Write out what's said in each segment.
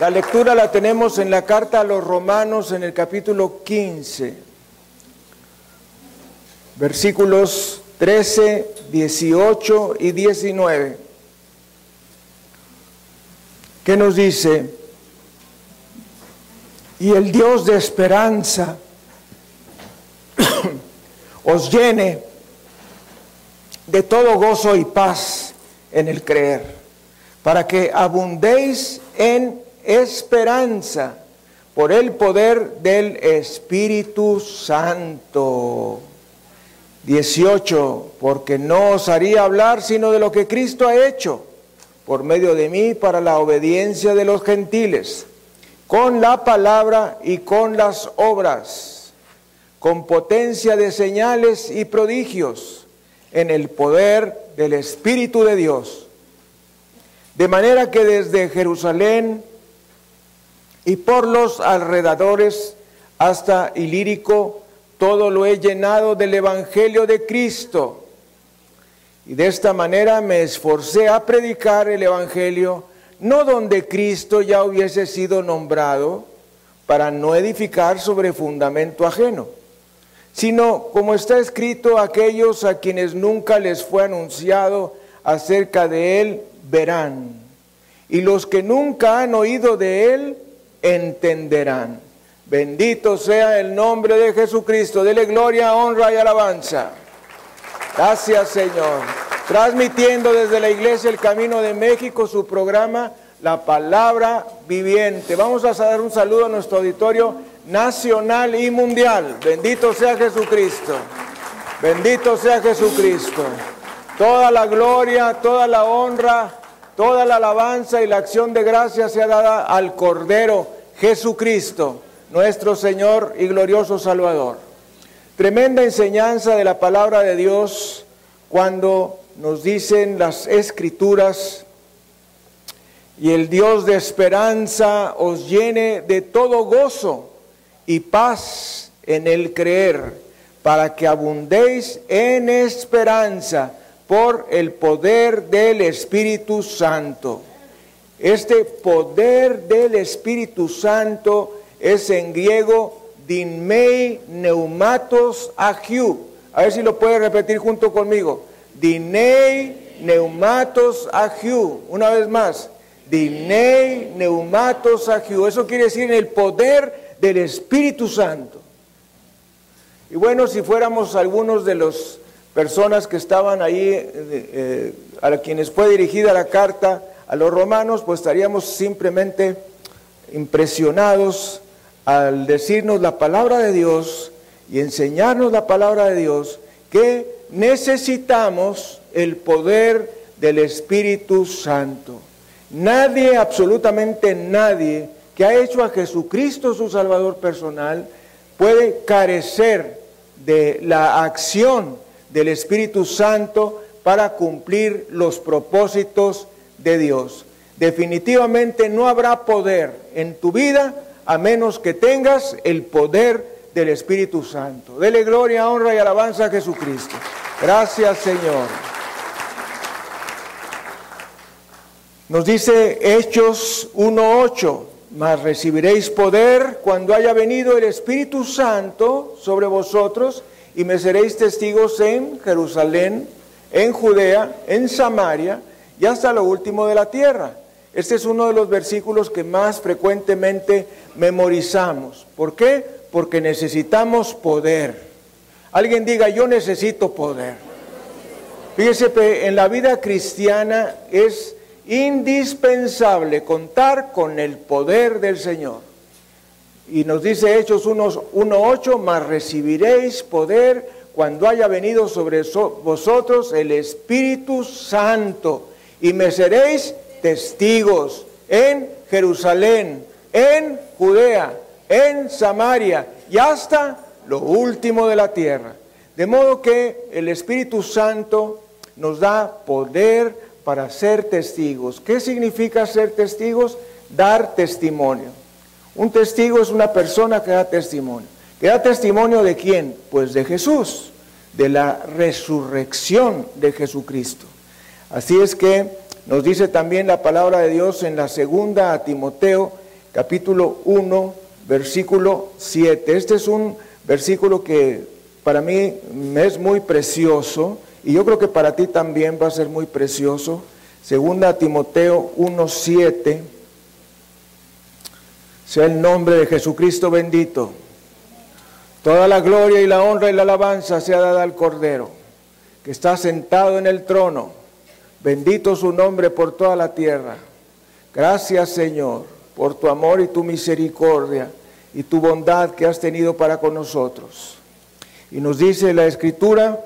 La lectura la tenemos en la carta a los romanos en el capítulo 15, versículos 13, 18 y 19. ¿Qué nos dice? Y el Dios de esperanza os llene de todo gozo y paz en el creer, para que abundéis en esperanza por el poder del Espíritu Santo. 18, porque no os haría hablar sino de lo que Cristo ha hecho por medio de mí para la obediencia de los gentiles, con la palabra y con las obras, con potencia de señales y prodigios, en el poder del Espíritu de Dios. De manera que desde Jerusalén y por los alrededores hasta Ilírico, todo lo he llenado del Evangelio de Cristo. Y de esta manera me esforcé a predicar el Evangelio, no donde Cristo ya hubiese sido nombrado, para no edificar sobre fundamento ajeno, sino como está escrito, aquellos a quienes nunca les fue anunciado acerca de Él verán, y los que nunca han oído de Él entenderán. Bendito sea el nombre de Jesucristo. Dele gloria, honra y alabanza. Gracias, Señor. Transmitiendo desde la Iglesia El Camino de México su programa La Palabra Viviente. Vamos a dar un saludo a nuestro auditorio nacional y mundial. Bendito sea Jesucristo. Bendito sea Jesucristo. Toda la gloria, toda la honra, toda la alabanza y la acción de gracia sea dada al Cordero Jesucristo nuestro Señor y glorioso Salvador. Tremenda enseñanza de la palabra de Dios cuando nos dicen las escrituras, y el Dios de esperanza os llene de todo gozo y paz en el creer, para que abundéis en esperanza por el poder del Espíritu Santo. Este poder del Espíritu Santo es en griego dinmei neumatos agiu. A ver si lo puede repetir junto conmigo. Dinei neumatos agiu. Una vez más. Dinei neumatos agiu. Eso quiere decir el poder del Espíritu Santo. Y bueno, si fuéramos algunos de las personas que estaban ahí, eh, a quienes fue dirigida la carta a los romanos, pues estaríamos simplemente impresionados al decirnos la palabra de Dios y enseñarnos la palabra de Dios que necesitamos el poder del Espíritu Santo. Nadie, absolutamente nadie, que ha hecho a Jesucristo su Salvador personal, puede carecer de la acción del Espíritu Santo para cumplir los propósitos de Dios. Definitivamente no habrá poder en tu vida a menos que tengas el poder del Espíritu Santo. Dele gloria, honra y alabanza a Jesucristo. Gracias Señor. Nos dice Hechos 1.8, mas recibiréis poder cuando haya venido el Espíritu Santo sobre vosotros y me seréis testigos en Jerusalén, en Judea, en Samaria y hasta lo último de la tierra. Este es uno de los versículos que más frecuentemente memorizamos. ¿Por qué? Porque necesitamos poder. Alguien diga, yo necesito poder. Fíjese, en la vida cristiana es indispensable contar con el poder del Señor. Y nos dice Hechos 1.8, mas recibiréis poder cuando haya venido sobre vosotros el Espíritu Santo y me seréis testigos en Jerusalén, en Judea, en Samaria y hasta lo último de la tierra. De modo que el Espíritu Santo nos da poder para ser testigos. ¿Qué significa ser testigos? Dar testimonio. Un testigo es una persona que da testimonio. ¿Que da testimonio de quién? Pues de Jesús, de la resurrección de Jesucristo. Así es que nos dice también la palabra de Dios en la segunda a Timoteo, capítulo 1, versículo 7. Este es un versículo que para mí es muy precioso y yo creo que para ti también va a ser muy precioso. Segunda Timoteo 1, 7. Sea el nombre de Jesucristo bendito. Toda la gloria y la honra y la alabanza sea dada al Cordero, que está sentado en el trono. Bendito su nombre por toda la tierra. Gracias Señor por tu amor y tu misericordia y tu bondad que has tenido para con nosotros. Y nos dice la Escritura,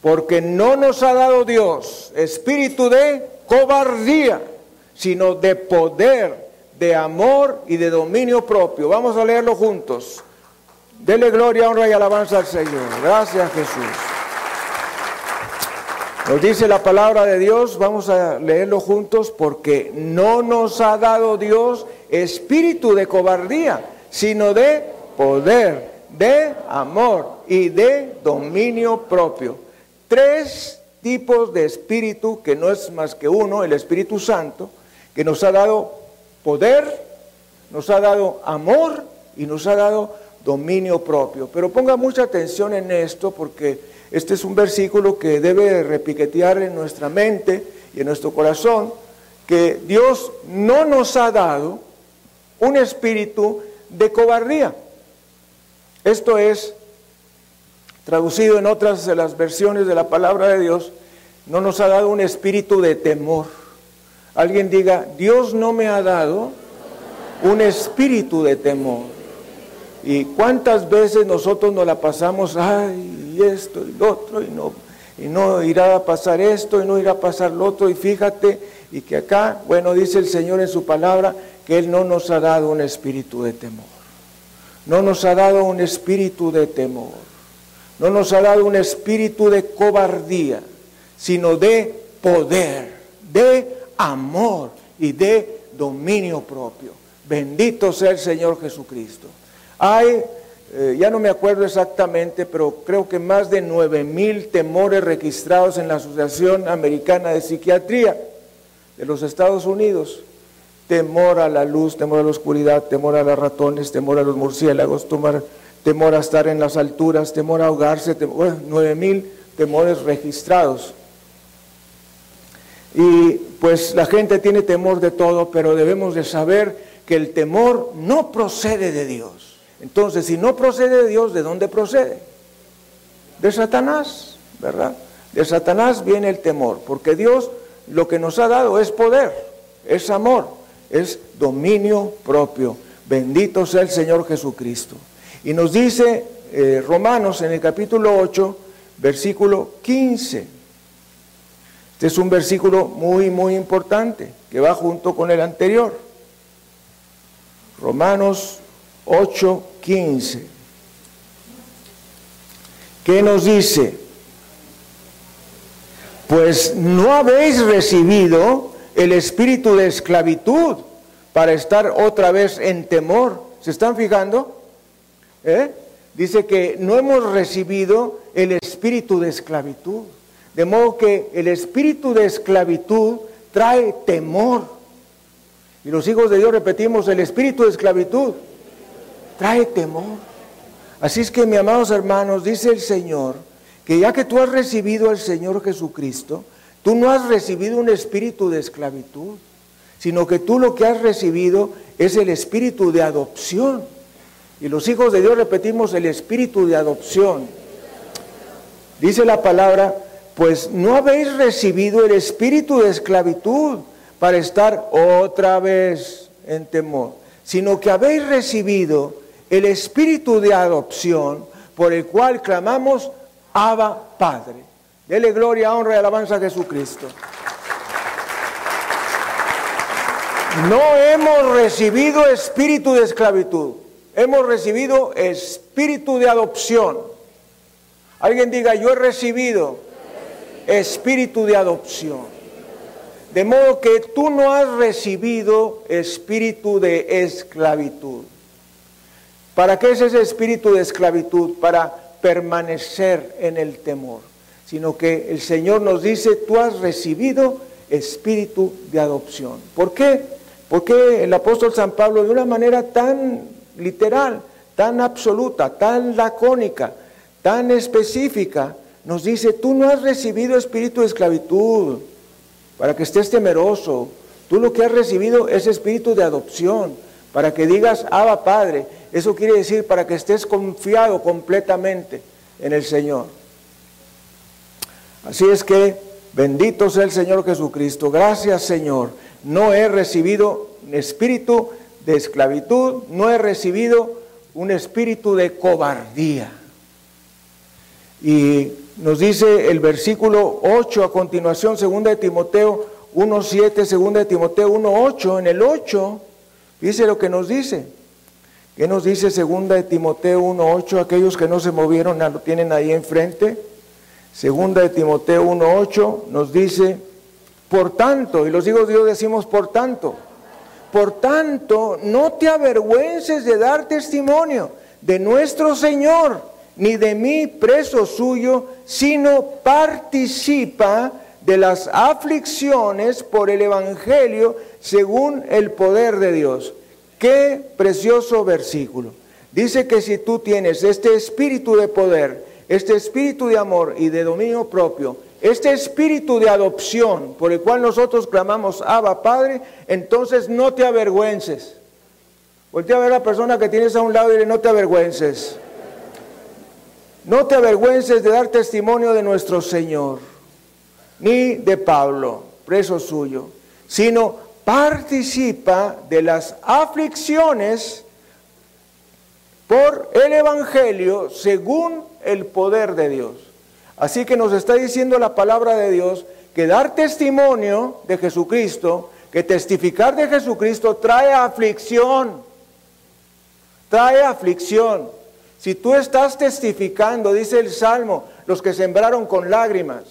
porque no nos ha dado Dios espíritu de cobardía, sino de poder, de amor y de dominio propio. Vamos a leerlo juntos. Dele gloria, honra y alabanza al Señor. Gracias Jesús. Nos dice la palabra de Dios, vamos a leerlo juntos, porque no nos ha dado Dios espíritu de cobardía, sino de poder, de amor y de dominio propio. Tres tipos de espíritu, que no es más que uno, el Espíritu Santo, que nos ha dado poder, nos ha dado amor y nos ha dado dominio propio. Pero ponga mucha atención en esto porque este es un versículo que debe repiquetear en nuestra mente y en nuestro corazón, que Dios no nos ha dado un espíritu de cobardía. Esto es, traducido en otras de las versiones de la palabra de Dios, no nos ha dado un espíritu de temor. Alguien diga, Dios no me ha dado un espíritu de temor. Y cuántas veces nosotros nos la pasamos, ay, y esto y lo otro, y no, y no irá a pasar esto, y no irá a pasar lo otro, y fíjate, y que acá, bueno, dice el Señor en su palabra, que Él no nos ha dado un espíritu de temor. No nos ha dado un espíritu de temor. No nos ha dado un espíritu de cobardía, sino de poder, de amor y de dominio propio. Bendito sea el Señor Jesucristo. Hay, eh, ya no me acuerdo exactamente, pero creo que más de nueve mil temores registrados en la Asociación Americana de Psiquiatría de los Estados Unidos. Temor a la luz, temor a la oscuridad, temor a los ratones, temor a los murciélagos, temor, temor a estar en las alturas, temor a ahogarse, nueve mil temores registrados. Y pues la gente tiene temor de todo, pero debemos de saber que el temor no procede de Dios. Entonces, si no procede de Dios, ¿de dónde procede? De Satanás, ¿verdad? De Satanás viene el temor, porque Dios lo que nos ha dado es poder, es amor, es dominio propio. Bendito sea el Señor Jesucristo. Y nos dice eh, Romanos en el capítulo 8, versículo 15. Este es un versículo muy, muy importante que va junto con el anterior. Romanos 8, 15. ¿Qué nos dice? Pues no habéis recibido el espíritu de esclavitud para estar otra vez en temor. ¿Se están fijando? ¿Eh? Dice que no hemos recibido el espíritu de esclavitud. De modo que el espíritu de esclavitud trae temor. Y los hijos de Dios repetimos, el espíritu de esclavitud trae temor. Así es que, mis amados hermanos, dice el Señor, que ya que tú has recibido al Señor Jesucristo, tú no has recibido un espíritu de esclavitud, sino que tú lo que has recibido es el espíritu de adopción. Y los hijos de Dios repetimos el espíritu de adopción. Dice la palabra, pues no habéis recibido el espíritu de esclavitud para estar otra vez en temor, sino que habéis recibido el espíritu de adopción por el cual clamamos Abba Padre. Dele gloria, honra y alabanza a Jesucristo. No hemos recibido espíritu de esclavitud, hemos recibido espíritu de adopción. Alguien diga, yo he recibido espíritu de adopción. De modo que tú no has recibido espíritu de esclavitud. ¿Para qué es ese espíritu de esclavitud? Para permanecer en el temor. Sino que el Señor nos dice, tú has recibido espíritu de adopción. ¿Por qué? ¿Por qué el apóstol San Pablo de una manera tan literal, tan absoluta, tan lacónica, tan específica, nos dice, tú no has recibido espíritu de esclavitud para que estés temeroso, tú lo que has recibido es espíritu de adopción, para que digas, Abba Padre, eso quiere decir para que estés confiado completamente en el Señor. Así es que, bendito sea el Señor Jesucristo, gracias Señor, no he recibido espíritu de esclavitud, no he recibido un espíritu de cobardía. Y nos dice el versículo 8 a continuación, 2 de Timoteo 1.7, 2 de Timoteo 1.8, en el 8, dice lo que nos dice. ¿Qué nos dice 2 de Timoteo 1.8? Aquellos que no se movieron lo tienen ahí enfrente. 2 de Timoteo 1.8 nos dice, por tanto, y los hijos de Dios decimos por tanto, por tanto, no te avergüences de dar testimonio de nuestro Señor, ni de mí preso suyo, sino participa de las aflicciones por el Evangelio según el poder de Dios. Qué precioso versículo. Dice que si tú tienes este espíritu de poder, este espíritu de amor y de dominio propio, este espíritu de adopción por el cual nosotros clamamos Abba Padre, entonces no te avergüences. Voltea a ver a la persona que tienes a un lado y dile, no te avergüences. No te avergüences de dar testimonio de nuestro Señor, ni de Pablo, preso suyo, sino participa de las aflicciones por el Evangelio según el poder de Dios. Así que nos está diciendo la palabra de Dios que dar testimonio de Jesucristo, que testificar de Jesucristo trae aflicción, trae aflicción. Si tú estás testificando, dice el Salmo, los que sembraron con lágrimas,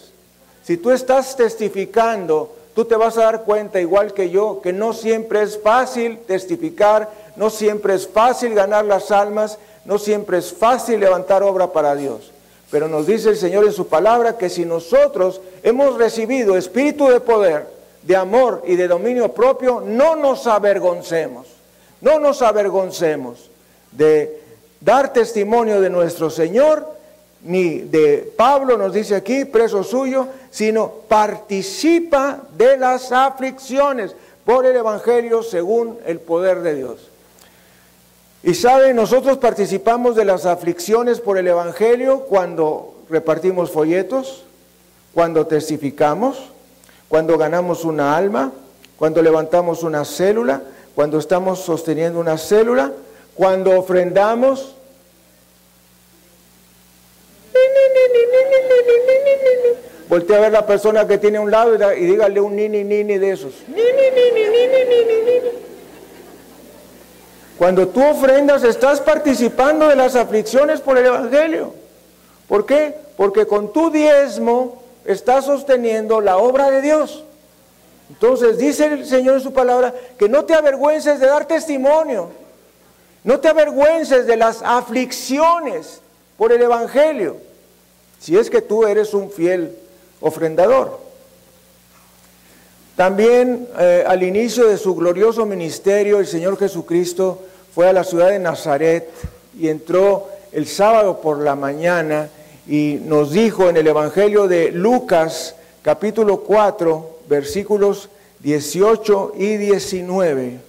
si tú estás testificando, tú te vas a dar cuenta, igual que yo, que no siempre es fácil testificar, no siempre es fácil ganar las almas, no siempre es fácil levantar obra para Dios. Pero nos dice el Señor en su palabra que si nosotros hemos recibido espíritu de poder, de amor y de dominio propio, no nos avergoncemos, no nos avergoncemos de dar testimonio de nuestro Señor, ni de Pablo nos dice aquí, preso suyo, sino participa de las aflicciones por el Evangelio según el poder de Dios. Y sabe, nosotros participamos de las aflicciones por el Evangelio cuando repartimos folletos, cuando testificamos, cuando ganamos una alma, cuando levantamos una célula, cuando estamos sosteniendo una célula, cuando ofrendamos. Voltea a ver la persona que tiene a un lado y dígale un nini nini de esos. Cuando tú ofrendas estás participando de las aflicciones por el Evangelio. ¿Por qué? Porque con tu diezmo estás sosteniendo la obra de Dios. Entonces dice el Señor en su palabra que no te avergüences de dar testimonio. No te avergüences de las aflicciones por el Evangelio. Si es que tú eres un fiel ofrendador. También eh, al inicio de su glorioso ministerio, el Señor Jesucristo fue a la ciudad de Nazaret y entró el sábado por la mañana y nos dijo en el Evangelio de Lucas capítulo 4 versículos 18 y 19.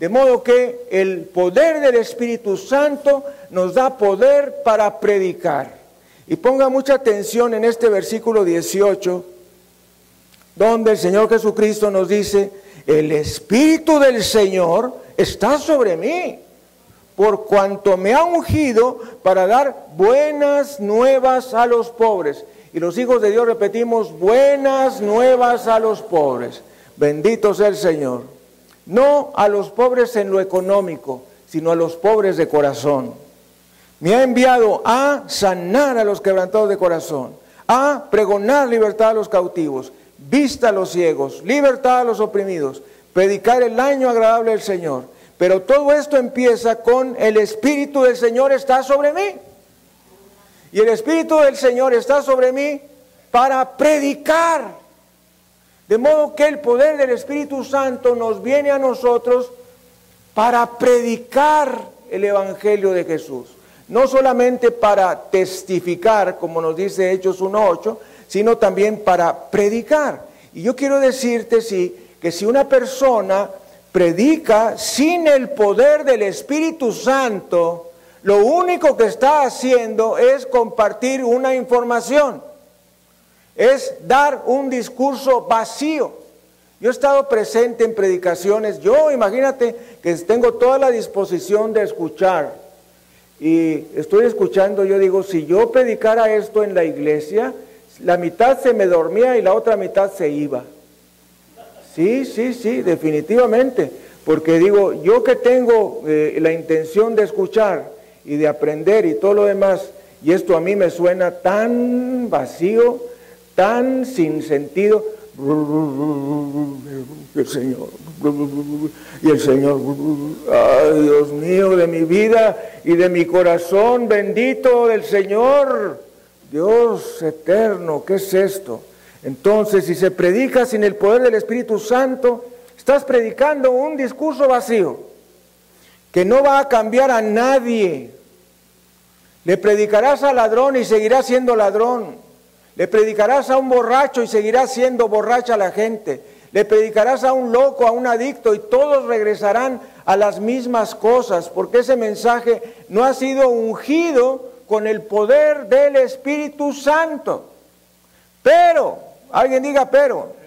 De modo que el poder del Espíritu Santo nos da poder para predicar. Y ponga mucha atención en este versículo 18, donde el Señor Jesucristo nos dice, el Espíritu del Señor está sobre mí por cuanto me ha ungido para dar buenas nuevas a los pobres. Y los hijos de Dios repetimos, buenas nuevas a los pobres. Bendito sea el Señor. No a los pobres en lo económico, sino a los pobres de corazón. Me ha enviado a sanar a los quebrantados de corazón, a pregonar libertad a los cautivos, vista a los ciegos, libertad a los oprimidos, predicar el año agradable del Señor. Pero todo esto empieza con el Espíritu del Señor está sobre mí. Y el Espíritu del Señor está sobre mí para predicar. De modo que el poder del Espíritu Santo nos viene a nosotros para predicar el Evangelio de Jesús. No solamente para testificar, como nos dice Hechos 1.8, sino también para predicar. Y yo quiero decirte, sí, que si una persona predica sin el poder del Espíritu Santo, lo único que está haciendo es compartir una información, es dar un discurso vacío. Yo he estado presente en predicaciones, yo imagínate que tengo toda la disposición de escuchar y estoy escuchando, yo digo, si yo predicara esto en la iglesia, la mitad se me dormía y la otra mitad se iba. Sí, sí, sí, definitivamente. Porque digo, yo que tengo eh, la intención de escuchar y de aprender y todo lo demás, y esto a mí me suena tan vacío, tan sin sentido, el Señor, y el Señor, ay Dios mío, de mi vida y de mi corazón, bendito del Señor, Dios eterno, ¿qué es esto? Entonces, si se predica sin el poder del Espíritu Santo, estás predicando un discurso vacío que no va a cambiar a nadie. Le predicarás al ladrón y seguirá siendo ladrón. Le predicarás a un borracho y seguirá siendo borracha la gente. Le predicarás a un loco, a un adicto y todos regresarán a las mismas cosas porque ese mensaje no ha sido ungido con el poder del Espíritu Santo. Pero Alguien diga pero.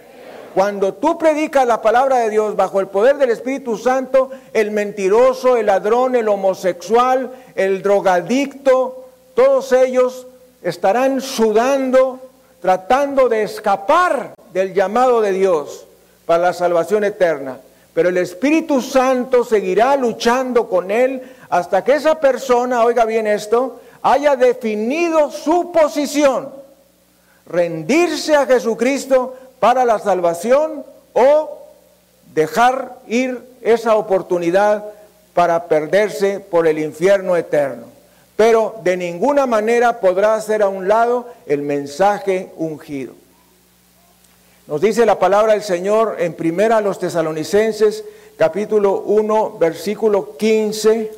Cuando tú predicas la palabra de Dios bajo el poder del Espíritu Santo, el mentiroso, el ladrón, el homosexual, el drogadicto, todos ellos estarán sudando, tratando de escapar del llamado de Dios para la salvación eterna. Pero el Espíritu Santo seguirá luchando con él hasta que esa persona, oiga bien esto, haya definido su posición rendirse a Jesucristo para la salvación o dejar ir esa oportunidad para perderse por el infierno eterno. Pero de ninguna manera podrá hacer a un lado el mensaje ungido. Nos dice la palabra del Señor en primera a los tesalonicenses, capítulo 1, versículo 15.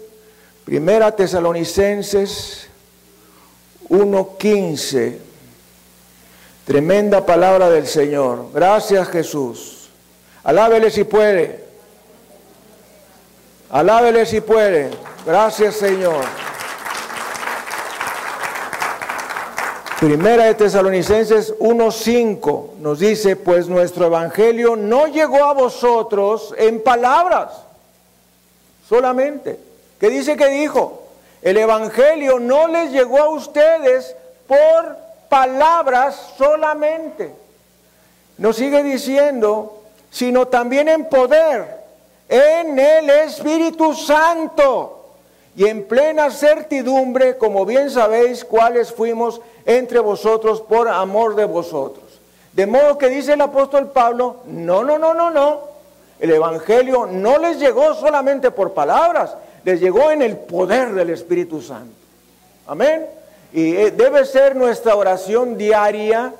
Primera tesalonicenses 1, 15. Tremenda palabra del Señor. Gracias Jesús. Alábele si puede. Alábele si puede. Gracias Señor. Primera de Tesalonicenses 1.5 nos dice, pues nuestro evangelio no llegó a vosotros en palabras solamente. ¿Qué dice que dijo? El evangelio no les llegó a ustedes por palabras solamente. Nos sigue diciendo, sino también en poder, en el Espíritu Santo y en plena certidumbre, como bien sabéis, cuáles fuimos entre vosotros por amor de vosotros. De modo que dice el apóstol Pablo, no, no, no, no, no. El Evangelio no les llegó solamente por palabras, les llegó en el poder del Espíritu Santo. Amén. Y eh, debe ser nuestra oración diaria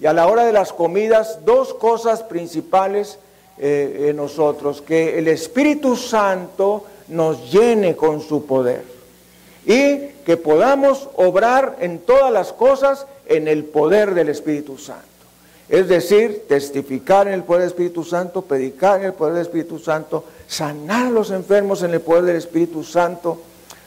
y a la hora de las comidas dos cosas principales eh, en nosotros, que el Espíritu Santo nos llene con su poder y que podamos obrar en todas las cosas en el poder del Espíritu Santo. Es decir, testificar en el poder del Espíritu Santo, predicar en el poder del Espíritu Santo, sanar a los enfermos en el poder del Espíritu Santo,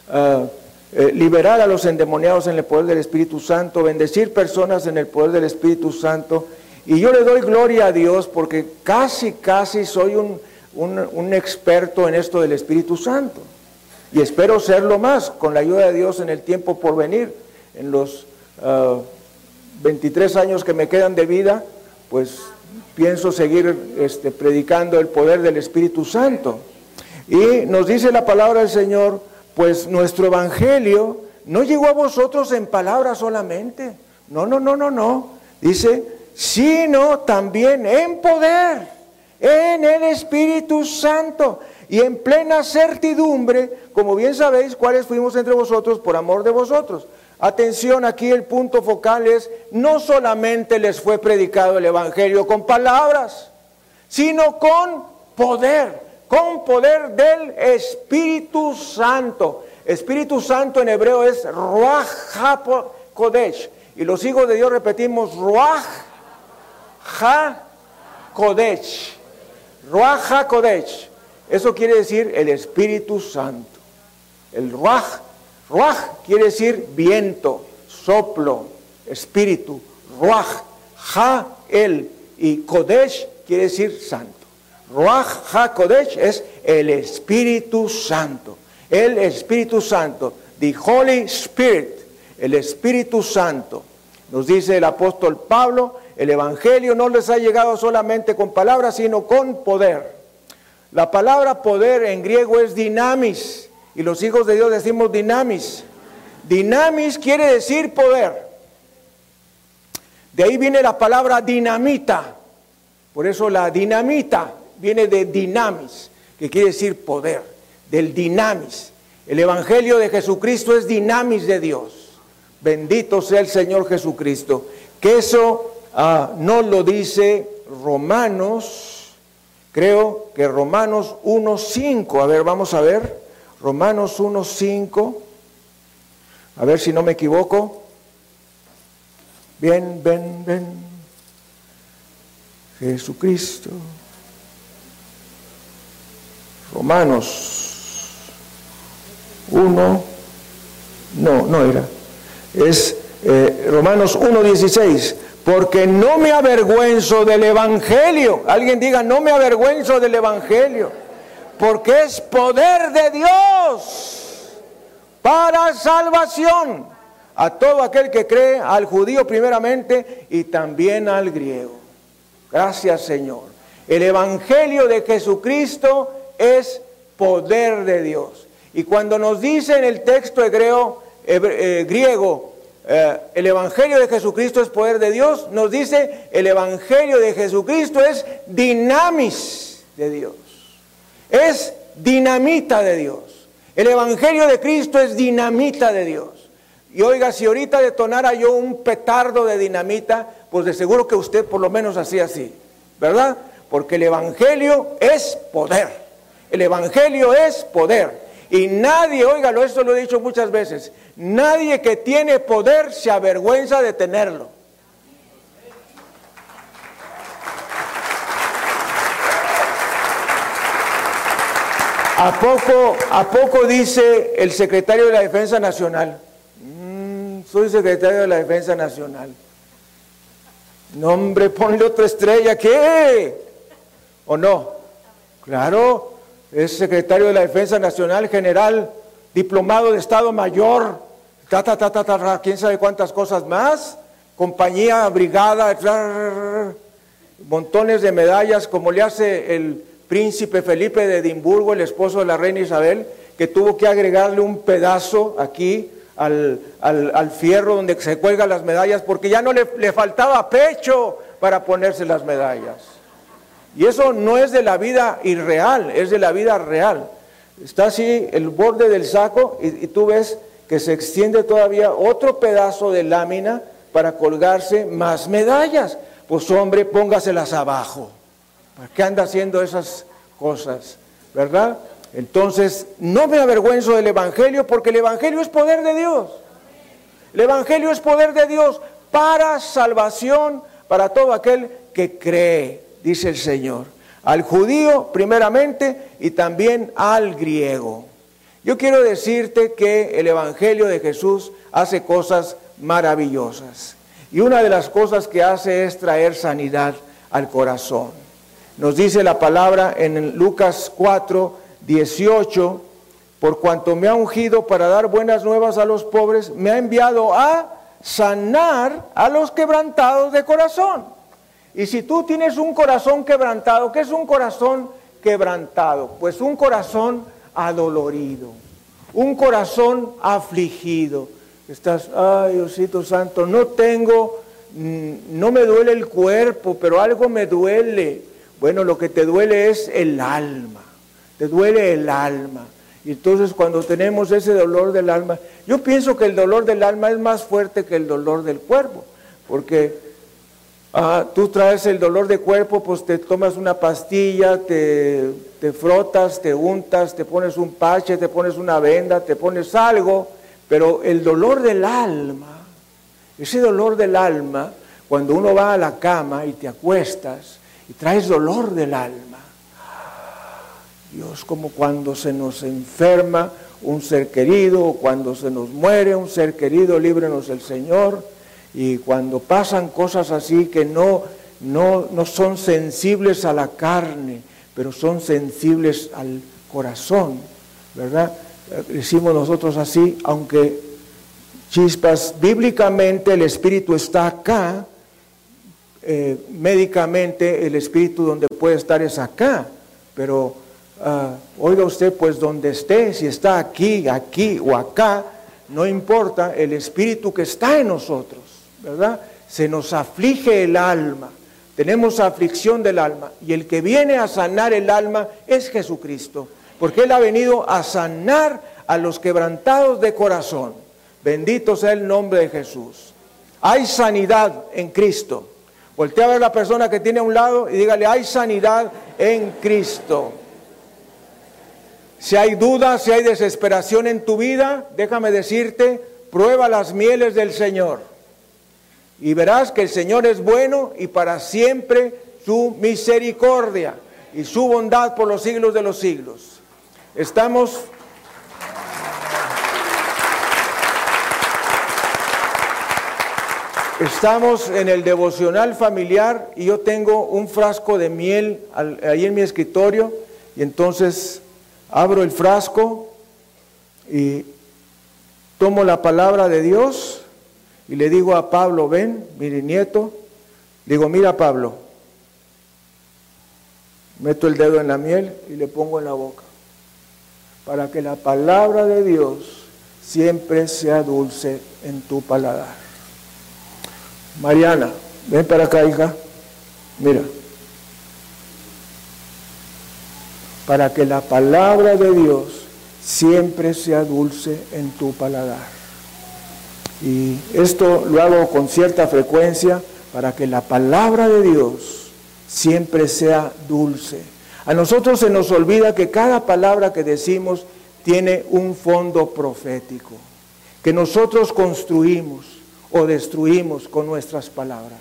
uh, eh, liberar a los endemoniados en el poder del Espíritu Santo, bendecir personas en el poder del Espíritu Santo. Y yo le doy gloria a Dios porque casi, casi soy un, un, experto en esto del Espíritu Santo. Y espero serlo más con la ayuda de Dios en el tiempo por venir. En los 23 ah, años que me quedan de vida, pues pienso seguir este, predicando el poder del Espíritu Santo. Y nos dice la palabra del Señor, pues nuestro Evangelio no llegó a vosotros en palabras solamente. No, no, no, no, no. Dice, sino también en poder, en el Espíritu Santo y en plena certidumbre, como bien sabéis, cuáles fuimos entre vosotros por amor de vosotros. Atención, aquí el punto focal es, no solamente les fue predicado el Evangelio con palabras, sino con poder, con poder del Espíritu Santo. Espíritu Santo en hebreo es Ruach HaKodesh. Y los hijos de Dios repetimos Ruach HaKodesh. Ruach HaKodesh. Eso quiere decir el Espíritu Santo. El Ruach Ruach quiere decir viento, soplo, espíritu. Ruach, Ha, el. Y Kodesh quiere decir santo. Ruach, Ha, Kodesh es el Espíritu Santo. El Espíritu Santo. The Holy Spirit. El Espíritu Santo. Nos dice el apóstol Pablo, el Evangelio no les ha llegado solamente con palabras, sino con poder. La palabra poder en griego es dinamis y los hijos de Dios decimos dinamis. Dinamis quiere decir poder. De ahí viene la palabra dinamita. Por eso la dinamita viene de dinamis, que quiere decir poder, del dinamis. El Evangelio de Jesucristo es dinamis de Dios. Bendito sea el Señor Jesucristo. Que eso ah, no lo dice Romanos, creo que Romanos 1.5. A ver, vamos a ver. Romanos 1.5, a ver si no me equivoco. Bien, ven, ven. Jesucristo. Romanos 1, no, no era. Es eh, Romanos 1.16. Porque no me avergüenzo del Evangelio. Alguien diga, no me avergüenzo del Evangelio porque es poder de Dios para salvación a todo aquel que cree, al judío primeramente y también al griego. Gracias Señor. El Evangelio de Jesucristo es poder de Dios. Y cuando nos dice en el texto hebreo, eh, griego, eh, el Evangelio de Jesucristo es poder de Dios, nos dice el Evangelio de Jesucristo es dinamis de Dios es dinamita de Dios. El Evangelio de Cristo es dinamita de Dios. Y oiga, si ahorita detonara yo un petardo de dinamita, pues de seguro que usted por lo menos hacía así, ¿verdad? Porque el Evangelio es poder. El Evangelio es poder. Y nadie, óigalo, esto lo he dicho muchas veces, nadie que tiene poder se avergüenza de tenerlo. ¿A poco, ¿A poco dice el secretario de la Defensa Nacional? Mm, soy secretario de la Defensa Nacional. No, hombre, ponle otra estrella, ¿qué? ¿O no? Claro, es secretario de la Defensa Nacional, general, diplomado de Estado Mayor, ta, ta, ta, ta, ta, quién sabe cuántas cosas más, compañía, brigada, montones de medallas, como le hace el príncipe Felipe de Edimburgo, el esposo de la reina Isabel, que tuvo que agregarle un pedazo aquí al, fierro donde se cuelgan las medallas, porque ya no le, le faltaba pecho para ponerse las medallas. Y eso no es de la vida irreal, es de la vida real. Está así el borde del saco y, tú ves que se extiende todavía otro pedazo de lámina para colgarse más medallas. Pues hombre, póngaselas abajo. ¿Para qué anda haciendo esas cosas? ¿Verdad? Entonces, no me avergüenzo del Evangelio porque el Evangelio es poder de Dios. El Evangelio es poder de Dios para salvación para todo aquel que cree, dice el Señor. Al judío primeramente y también al griego. Yo quiero decirte que el Evangelio de Jesús hace cosas maravillosas. Y una de las cosas que hace es traer sanidad al corazón. Nos dice la palabra en Lucas 4, 18, por cuanto me ha ungido para dar buenas nuevas a los pobres, me ha enviado a sanar a los quebrantados de corazón. Y si tú tienes un corazón quebrantado, ¿qué es un corazón quebrantado? Pues un corazón adolorido, un corazón afligido. Estás, ay Diosito Santo, no tengo, mm, no me duele el cuerpo, pero algo me duele. Bueno, lo que te duele es el alma, te duele el alma. Y entonces cuando tenemos ese dolor del alma, yo pienso que el dolor del alma es más fuerte que el dolor del cuerpo, porque tú traes el dolor de cuerpo, pues te tomas una pastilla, te, te frotas, te untas, te pones un pache, te pones una venda, te pones algo, pero el dolor del alma, ese dolor del alma, cuando uno va a la cama y te acuestas y traes dolor del alma, Dios, como cuando se nos enferma un ser querido o cuando se nos muere un ser querido, líbrenos el Señor. Y cuando pasan cosas así que no, no, no son sensibles a la carne, pero son sensibles al corazón, ¿verdad? Decimos nosotros así, aunque chispas, bíblicamente el espíritu está acá, eh, médicamente el espíritu donde puede estar es acá, pero Ah, oiga usted, pues donde esté, si está aquí, aquí o acá, no importa el espíritu que está en nosotros, ¿verdad? Se nos aflige el alma, tenemos aflicción del alma, y el que viene a sanar el alma es Jesucristo, porque Él ha venido a sanar a los quebrantados de corazón. Bendito sea el nombre de Jesús. Hay sanidad en Cristo. Voltea a ver a la persona que tiene a un lado y dígale, hay sanidad en Cristo. Si hay duda, si hay desesperación en tu vida, déjame decirte, prueba las mieles del Señor. Y verás que el Señor es bueno y para siempre su misericordia y su bondad por los siglos de los siglos. Estamos Estamos en el devocional familiar y yo tengo un frasco de miel ahí en mi escritorio y entonces abro el frasco y tomo la palabra de Dios y le digo a Pablo, ven, mi nieto, digo, mira Pablo, meto el dedo en la miel y le pongo en la boca, para que la palabra de Dios siempre sea dulce en tu paladar. Mariana, ven para acá, hija, mira. para que la palabra de Dios siempre sea dulce en tu paladar. Y esto lo hago con cierta frecuencia para que la palabra de Dios siempre sea dulce. A nosotros se nos olvida que cada palabra que decimos tiene un fondo profético, que nosotros construimos o destruimos con nuestras palabras.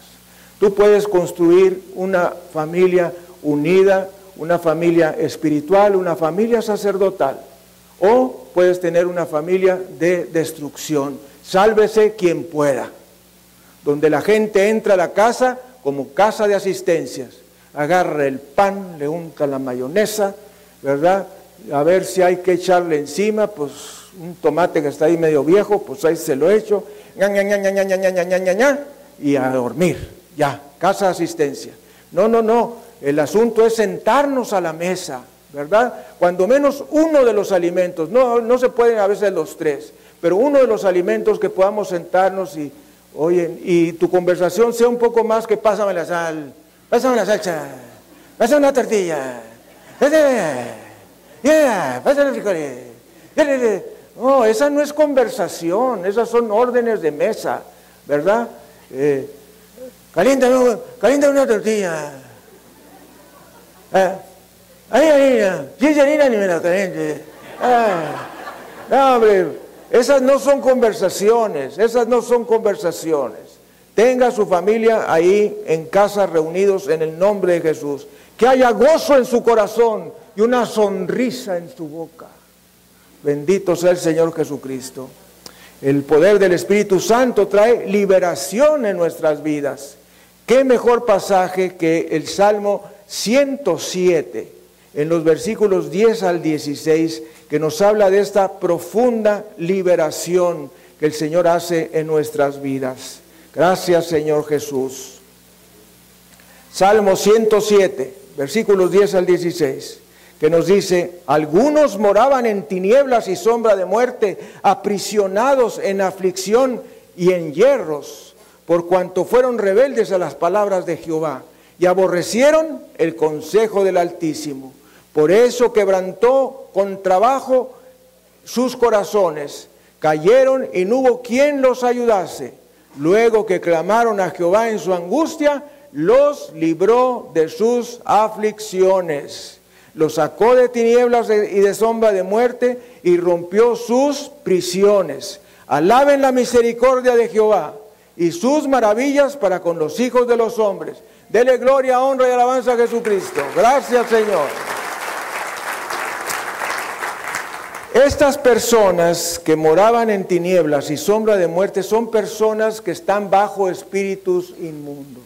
Tú puedes construir una familia unida, una familia espiritual, una familia sacerdotal, o puedes tener una familia de destrucción. Sálvese quien pueda, donde la gente entra a la casa como casa de asistencias, agarra el pan, le unta la mayonesa, ¿verdad? A ver si hay que echarle encima, pues un tomate que está ahí medio viejo, pues ahí se lo echo, y a dormir, ya, casa de asistencia. No, no, no, el asunto es sentarnos a la mesa, ¿verdad? Cuando menos uno de los alimentos, no, no se pueden a veces los tres, pero uno de los alimentos que podamos sentarnos y, oye, y tu conversación sea un poco más que pásame la sal, pásame la salsa, pásame una tortilla, pásame los frijoles. No, esa no es conversación, esas son órdenes de mesa, ¿verdad? Eh, calienta una tortilla. ¿Eh? Ahí, harina, si es ni me la caliente. Ah, no, hombre, esas no son conversaciones, esas no son conversaciones. Tenga su familia ahí en casa reunidos en el nombre de Jesús. Que haya gozo en su corazón y una sonrisa en su boca. Bendito sea el Señor Jesucristo. El poder del Espíritu Santo trae liberación en nuestras vidas. ¿Qué mejor pasaje que el Salmo 107, en los versículos 10 al 16, que nos habla de esta profunda liberación que el Señor hace en nuestras vidas. Gracias Señor Jesús. Salmo 107, versículos 10 al 16, que nos dice, algunos moraban en tinieblas y sombra de muerte, aprisionados en aflicción y en hierros, por cuanto fueron rebeldes a las palabras de Jehová y aborrecieron el consejo del Altísimo. Por eso quebrantó con trabajo sus corazones, cayeron y no hubo quien los ayudase. Luego que clamaron a Jehová en su angustia, los libró de sus aflicciones. Los sacó de tinieblas y de sombra de muerte y rompió sus prisiones. Alaben la misericordia de Jehová y sus maravillas para con los hijos de los hombres. Dele gloria, honra y alabanza a Jesucristo. Gracias Señor. Estas personas que moraban en tinieblas y sombra de muerte son personas que están bajo espíritus inmundos.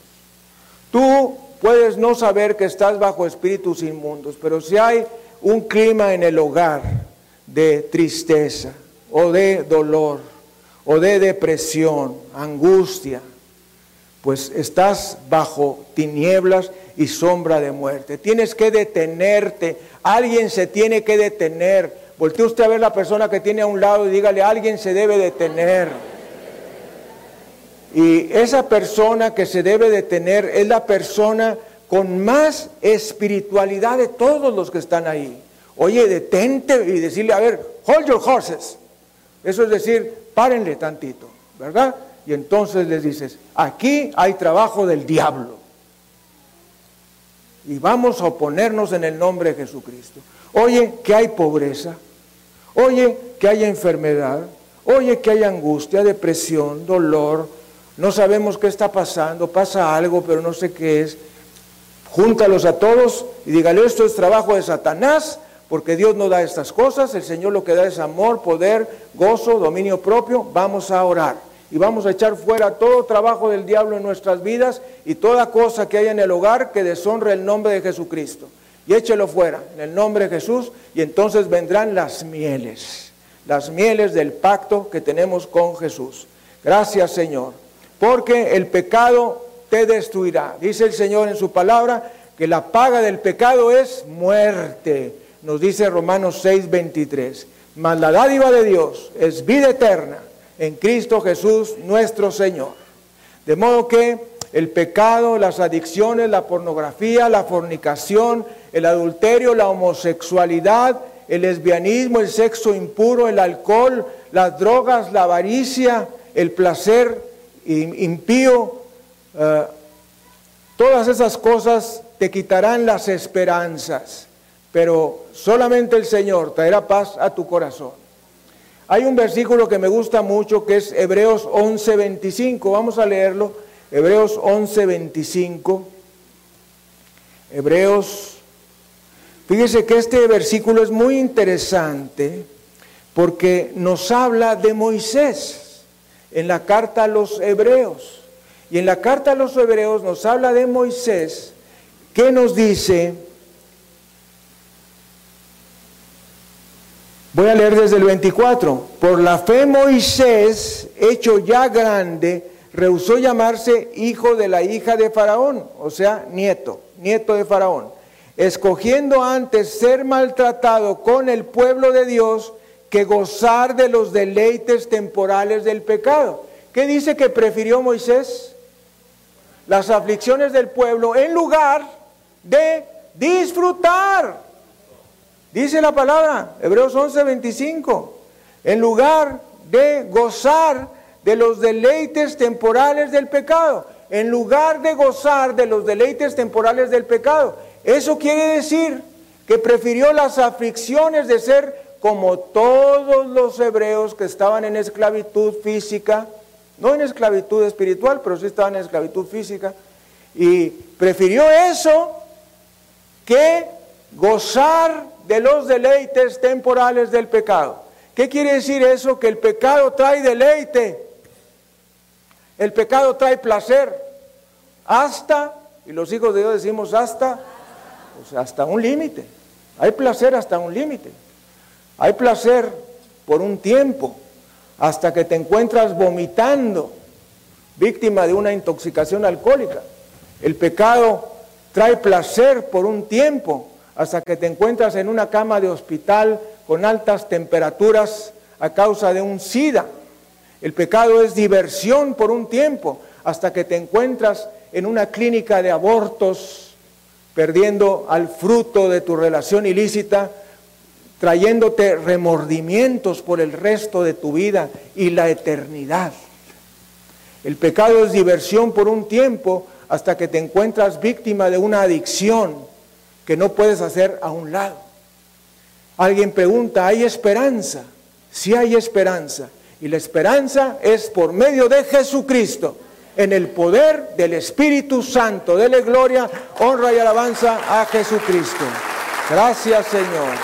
Tú puedes no saber que estás bajo espíritus inmundos, pero si hay un clima en el hogar de tristeza o de dolor o de depresión, angustia, pues estás bajo tinieblas y sombra de muerte. Tienes que detenerte, alguien se tiene que detener Voltee usted a ver la persona que tiene a un lado y dígale, alguien se debe detener. Y esa persona que se debe detener es la persona con más espiritualidad de todos los que están ahí. Oye, detente y decirle, a ver, hold your horses. Eso es decir, párenle tantito, ¿verdad? Y entonces les dices, aquí hay trabajo del diablo. Y vamos a oponernos en el nombre de Jesucristo. Oye, que hay pobreza. Oye que hay enfermedad, oye que hay angustia, depresión, dolor, no sabemos qué está pasando, pasa algo, pero no sé qué es. Júntalos a todos y dígale, esto es trabajo de Satanás, porque Dios no da estas cosas, el Señor lo que da es amor, poder, gozo, dominio propio. Vamos a orar y vamos a echar fuera todo trabajo del diablo en nuestras vidas y toda cosa que haya en el hogar que deshonre el nombre de Jesucristo y échelo fuera en el nombre de Jesús y entonces vendrán las mieles, las mieles del pacto que tenemos con Jesús. Gracias Señor, porque el pecado te destruirá. Dice el Señor en su palabra que la paga del pecado es muerte. Nos dice Romanos 6:23. Mas la dádiva de Dios es vida eterna en Cristo Jesús nuestro Señor. De modo que el pecado, las adicciones, la pornografía, la fornicación, el adulterio, la homosexualidad, el lesbianismo, el sexo impuro, el alcohol, las drogas, la avaricia, el placer impío, eh, todas esas cosas te quitarán las esperanzas, pero solamente el Señor traerá paz a tu corazón. Hay un versículo que me gusta mucho que es Hebreos 11:25, vamos a leerlo, Hebreos 11:25, Hebreos Fíjese que este versículo es muy interesante porque nos habla de Moisés en la carta a los hebreos. Y en la carta a los hebreos nos habla de Moisés que nos dice, voy a leer desde el 24, por la fe Moisés, hecho ya grande, rehusó llamarse hijo de la hija de Faraón, o sea, nieto, nieto de Faraón escogiendo antes ser maltratado con el pueblo de Dios que gozar de los deleites temporales del pecado. ¿Qué dice que prefirió Moisés? Las aflicciones del pueblo en lugar de disfrutar. Dice la palabra, Hebreos 11, 25, en lugar de gozar de los deleites temporales del pecado, en lugar de gozar de los deleites temporales del pecado. Eso quiere decir que prefirió las aflicciones de ser como todos los hebreos que estaban en esclavitud física, no en esclavitud espiritual, pero sí estaban en esclavitud física, y prefirió eso que gozar de los deleites temporales del pecado. ¿Qué quiere decir eso? Que el pecado trae deleite, el pecado trae placer, hasta, y los hijos de Dios decimos hasta hasta un límite. Hay placer hasta un límite. Hay placer por un tiempo, hasta que te encuentras vomitando, víctima de una intoxicación alcohólica. El pecado trae placer por un tiempo, hasta que te encuentras en una cama de hospital con altas temperaturas a causa de un SIDA. El pecado es diversión por un tiempo, hasta que te encuentras en una clínica de abortos, perdiendo al fruto de tu relación ilícita, trayéndote remordimientos por el resto de tu vida y la eternidad. El pecado es diversión por un tiempo hasta que te encuentras víctima de una adicción que no puedes hacer a un lado. Alguien pregunta, ¿hay esperanza? Sí hay esperanza. Y la esperanza es por medio de Jesucristo, en el poder del Espíritu Santo. Dele gloria, honra y alabanza a Jesucristo. Gracias Señor.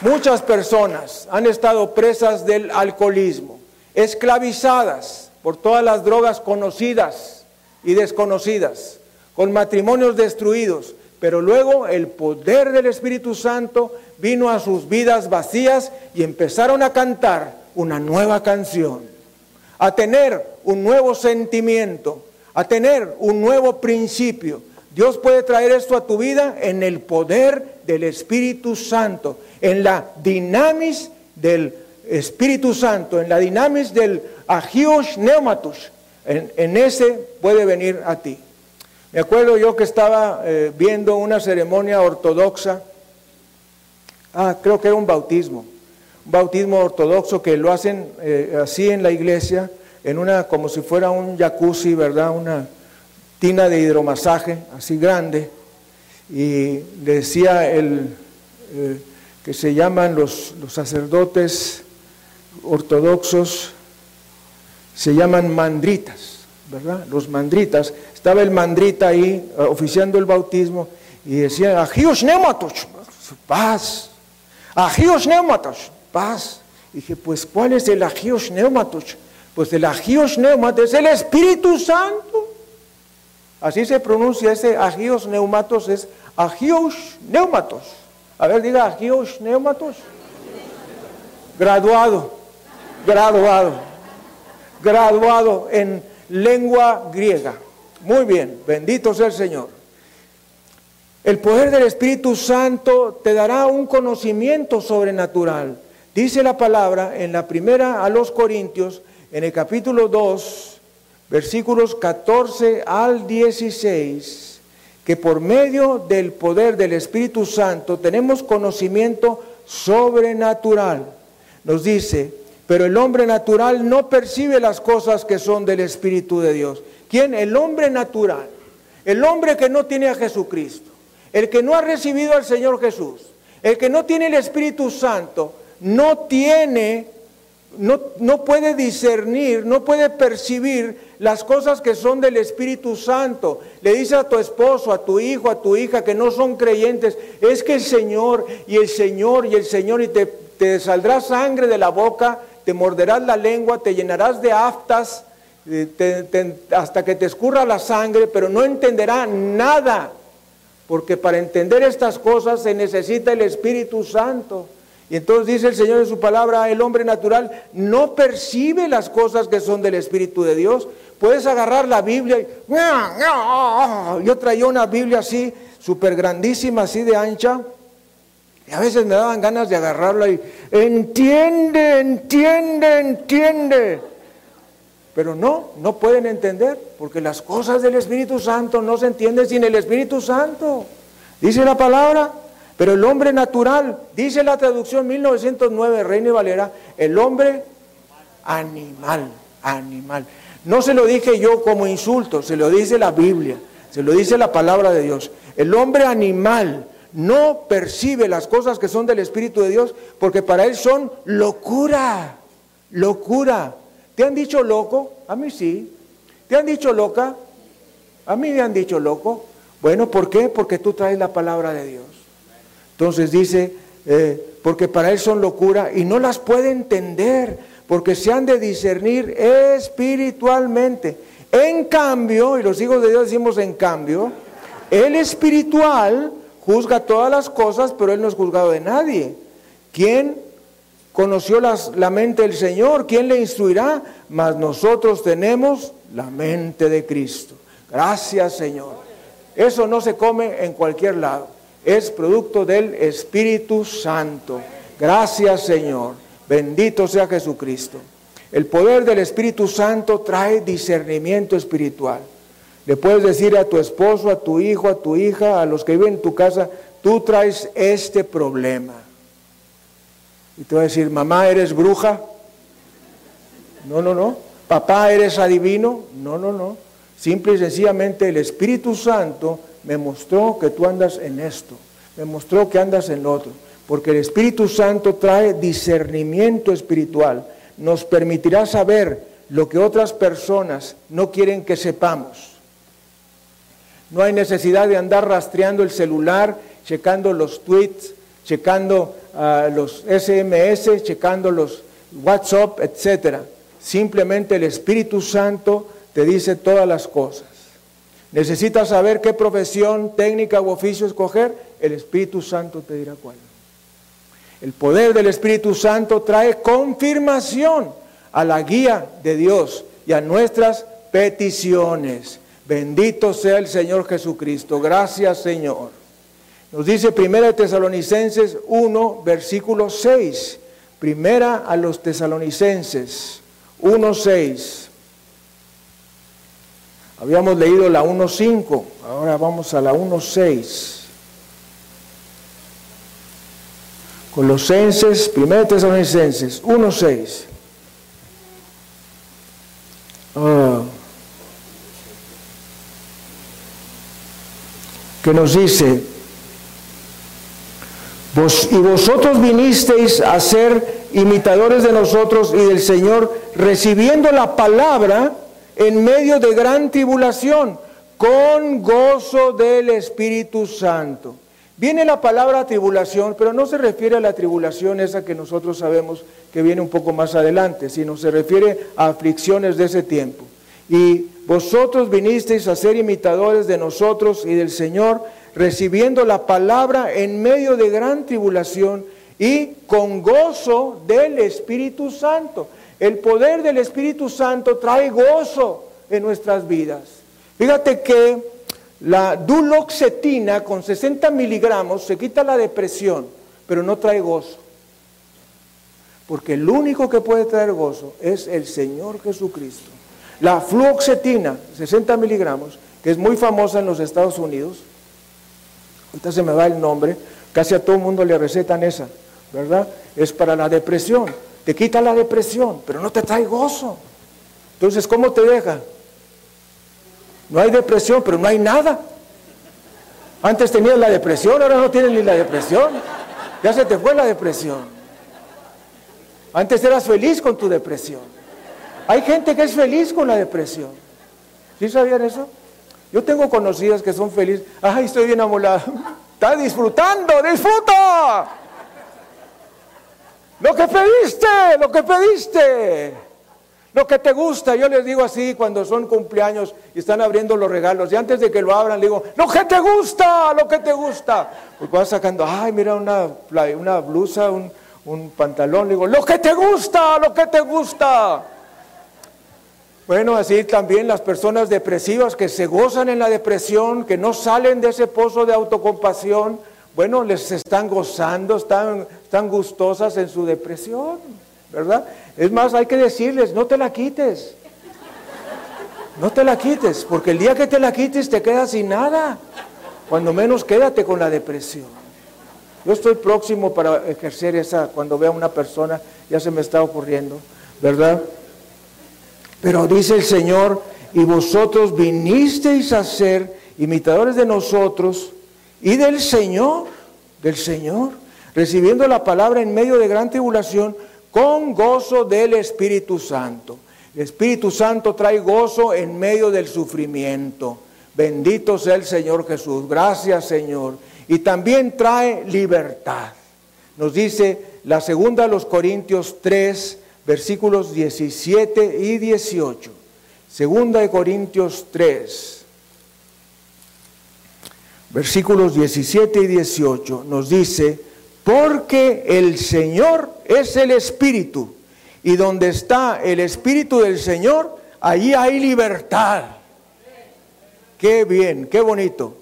Muchas personas han estado presas del alcoholismo, esclavizadas por todas las drogas conocidas y desconocidas, con matrimonios destruidos, pero luego el poder del Espíritu Santo vino a sus vidas vacías y empezaron a cantar una nueva canción, a tener un nuevo sentimiento, a tener un nuevo principio. Dios puede traer esto a tu vida en el poder del Espíritu Santo, en la dinamis del Espíritu Santo, en la dinamis del agios neumatus. En, ese puede venir a ti. Me acuerdo yo que estaba eh, viendo una ceremonia ortodoxa, ah, creo que era un bautismo, un bautismo ortodoxo que lo hacen eh, así en la iglesia, en una, como si fuera un jacuzzi, ¿verdad? Una tina de hidromasaje, así grande, y decía el, eh, que se llaman los, los sacerdotes ortodoxos, se llaman mandritas, ¿verdad? Los mandritas estaba el mandrita ahí eh, oficiando el bautismo y decía, agios neumatos, paz, agios neumatos, paz. Dije, pues ¿cuál es el agios neumatos? Pues el agios neumatos es el Espíritu Santo. Así se pronuncia ese agios neumatos, es agios neumatos. A ver, diga agios neumatos. Graduado, graduado, graduado en lengua griega. Muy bien, bendito sea el Señor. El poder del Espíritu Santo te dará un conocimiento sobrenatural. Dice la palabra en la primera a los Corintios, en el capítulo 2, versículos 14 al 16, que por medio del poder del Espíritu Santo tenemos conocimiento sobrenatural. Nos dice, pero el hombre natural no percibe las cosas que son del Espíritu de Dios ¿Quién? El hombre natural. El hombre que no tiene a Jesucristo. El que no ha recibido al Señor Jesús. El que no tiene el Espíritu Santo. No tiene, no, no puede discernir, no puede percibir las cosas que son del Espíritu Santo. Le dice a tu esposo, a tu hijo, a tu hija que no son creyentes, es que el Señor y el Señor y el Señor y te, te saldrá sangre de la boca, te morderás la lengua, te llenarás de aftas hasta que te escurra la sangre, pero no entenderá nada, porque para entender estas cosas se necesita el Espíritu Santo. Y entonces dice el Señor en su palabra, el hombre natural no percibe las cosas que son del Espíritu de Dios. Puedes agarrar la Biblia y... Yo traía una Biblia así, súper grandísima, así de ancha. Y a veces me daban ganas de agarrarla y... Entiende, entiende, entiende. Pero no, no pueden entender, porque las cosas del Espíritu Santo no se entienden sin el Espíritu Santo. Dice la palabra, pero el hombre natural, dice la traducción 1909, Reina y Valera, el hombre animal, animal. No se lo dije yo como insulto, se lo dice la Biblia, se lo dice la palabra de Dios. El hombre animal no percibe las cosas que son del Espíritu de Dios porque para él son locura, locura. ¿Te han dicho loco? A mí sí. ¿Te han dicho loca? A mí me han dicho loco. Bueno, ¿por qué? Porque tú traes la palabra de Dios. Entonces dice, eh, porque para él son locura y no las puede entender, porque se han de discernir espiritualmente. En cambio, y los hijos de Dios decimos en cambio, el espiritual juzga todas las cosas, pero él no es juzgado de nadie. ¿Quién conoció la mente del Señor, ¿quién le instruirá? Mas nosotros tenemos la mente de Cristo. Gracias, Señor. Eso no se come en cualquier lado. Es producto del Espíritu Santo. Gracias, Señor. Bendito sea Jesucristo. El poder del Espíritu Santo trae discernimiento espiritual. Le puedes decir a tu esposo, a tu hijo, a tu hija, a los que viven en tu casa, tú traes este problema. Y te va a decir, mamá, ¿eres bruja? No, no, no. Papá, ¿eres adivino? No, no, no. Simple y sencillamente el Espíritu Santo me mostró que tú andas en esto. Me mostró que andas en lo otro. Porque el Espíritu Santo trae discernimiento espiritual. Nos permitirá saber lo que otras personas no quieren que sepamos. No hay necesidad de andar rastreando el celular, checando los tweets, checando ah, los SMS, checando los WhatsApp, etc. Simplemente el Espíritu Santo te dice todas las cosas. ¿Necesitas saber qué profesión, técnica u oficio escoger? El Espíritu Santo te dirá cuál. El poder del Espíritu Santo trae confirmación a la guía de Dios y a nuestras peticiones. Bendito sea el Señor Jesucristo. Gracias, Señor. Nos dice Primera Tesalonicenses 1, versículo 6. Primera a los Tesalonicenses 1, 6. Habíamos leído la 1.5, ahora vamos a la 1.6. Colosenses, 1 Tesalonicenses 1.6. Ah. que nos dice, Y vosotros vinisteis a ser imitadores de nosotros y del Señor, recibiendo la palabra en medio de gran tribulación, con gozo del Espíritu Santo. Viene la palabra tribulación, pero no se refiere a la tribulación esa que nosotros sabemos que viene un poco más adelante, sino se refiere a aflicciones de ese tiempo. Y vosotros vinisteis a ser imitadores de nosotros y del Señor, recibiendo la palabra en medio de gran tribulación y con gozo del Espíritu Santo. El poder del Espíritu Santo trae gozo en nuestras vidas. Fíjate que la duloxetina con 60 miligramos se quita la depresión, pero no trae gozo. Porque el único que puede traer gozo es el Señor Jesucristo. La fluoxetina, 60 miligramos, que es muy famosa en los Estados Unidos, ahorita se me va el nombre, casi a todo el mundo le recetan esa, ¿verdad? Es para la depresión te quita la depresión, pero no te trae gozo. Entonces, ¿cómo te deja? No hay depresión, pero no hay nada. Antes tenías la depresión, ahora no tienes ni la depresión. Ya se te fue la depresión. Antes eras feliz con tu depresión. Hay gente que es feliz con la depresión. ¿Sí sabían eso? Yo tengo conocidas que son felices. Ay, estoy bien amolada. Está disfrutando, disfruta. Lo que pediste, lo que pediste. Lo que te gusta, yo les digo así cuando son cumpleaños y están abriendo los regalos. Y antes de que lo abran, le digo, lo que te gusta, lo que te gusta. Pues vas sacando, ay, mira una, blusa, un pantalón. Le digo, lo que te gusta, lo que te gusta. Bueno, así también las personas depresivas que se gozan en la depresión, que no salen de ese pozo de autocompasión bueno, les están gozando, están, están gustosas en su depresión, ¿verdad? Es más, hay que decirles, no te la quites. No te la quites, porque el día que te la quites te quedas sin nada. Cuando menos quédate con la depresión. Yo estoy próximo para ejercer esa, cuando vea a una persona, ya se me está ocurriendo, ¿verdad? Pero dice el Señor, y vosotros vinisteis a ser imitadores de nosotros y del Señor, del Señor, recibiendo la palabra en medio de gran tribulación con gozo del Espíritu Santo. El Espíritu Santo trae gozo en medio del sufrimiento. Bendito sea el Señor Jesús. Gracias Señor. Y también trae libertad. Nos dice la segunda de los Corintios 3, versículos 17 y 18. Segunda de Corintios 3 versículos 17 y 18, nos dice, porque el Señor es el Espíritu, y donde está el Espíritu del Señor, allí hay libertad. Qué bien, qué bonito.